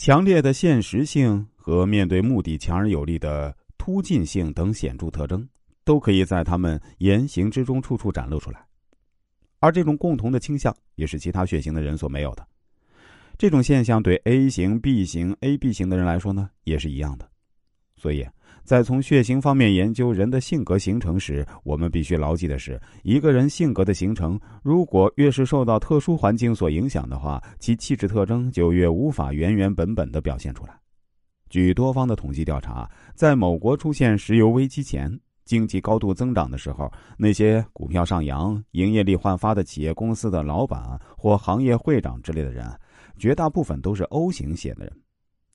强烈的现实性和面对目的强而有力的突进性等显著特征，都可以在他们言行之中处处展露出来。而这种共同的倾向，也是其他血型的人所没有的。这种现象对 A 型、B 型、AB 型的人来说呢，也是一样的。所以在从血型方面研究人的性格形成时，我们必须牢记的是，一个人性格的形成，如果越是受到特殊环境所影响的话，其气质特征就越无法原原本本的表现出来。据多方的统计调查，在某国出现石油危机前。经济高度增长的时候，那些股票上扬、营业力焕发的企业公司的老板或行业会长之类的人，绝大部分都是 O 型血的人。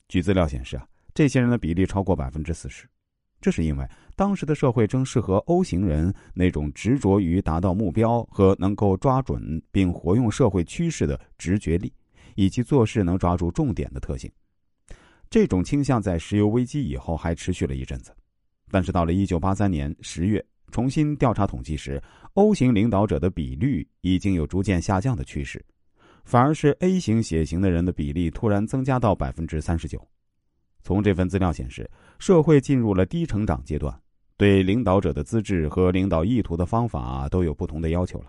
据资料显示啊，这些人的比例超过百分之四十。这是因为当时的社会正适合 O 型人那种执着于达到目标和能够抓准并活用社会趋势的直觉力，以及做事能抓住重点的特性。这种倾向在石油危机以后还持续了一阵子。但是到了一九八三年十月，重新调查统计时，O 型领导者的比率已经有逐渐下降的趋势，反而是 A 型血型的人的比例突然增加到百分之三十九。从这份资料显示，社会进入了低成长阶段，对领导者的资质和领导意图的方法都有不同的要求了。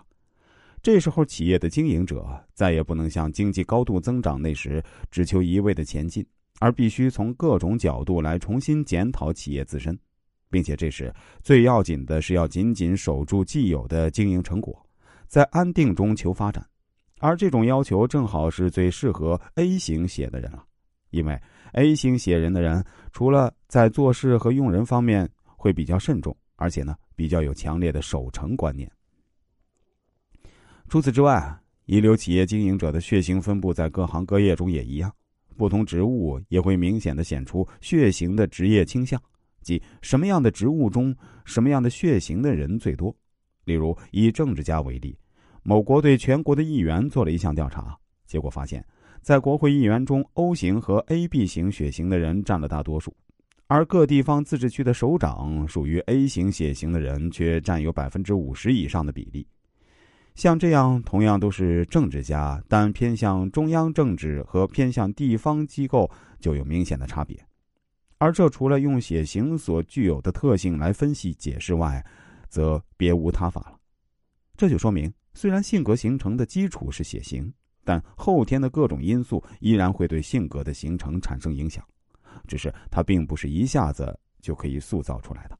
这时候，企业的经营者再也不能像经济高度增长那时只求一味的前进，而必须从各种角度来重新检讨企业自身。并且这时最要紧的是要紧紧守住既有的经营成果，在安定中求发展，而这种要求正好是最适合 A 型血的人了，因为 A 型血人的人除了在做事和用人方面会比较慎重，而且呢比较有强烈的守成观念。除此之外，一流企业经营者的血型分布在各行各业中也一样，不同职务也会明显的显出血型的职业倾向。即什么样的职务中，什么样的血型的人最多？例如，以政治家为例，某国对全国的议员做了一项调查，结果发现，在国会议员中，O 型和 AB 型血型的人占了大多数，而各地方自治区的首长属于 A 型血型的人却占有百分之五十以上的比例。像这样同样都是政治家，但偏向中央政治和偏向地方机构就有明显的差别。而这除了用血型所具有的特性来分析解释外，则别无他法了。这就说明，虽然性格形成的基础是血型，但后天的各种因素依然会对性格的形成产生影响，只是它并不是一下子就可以塑造出来的。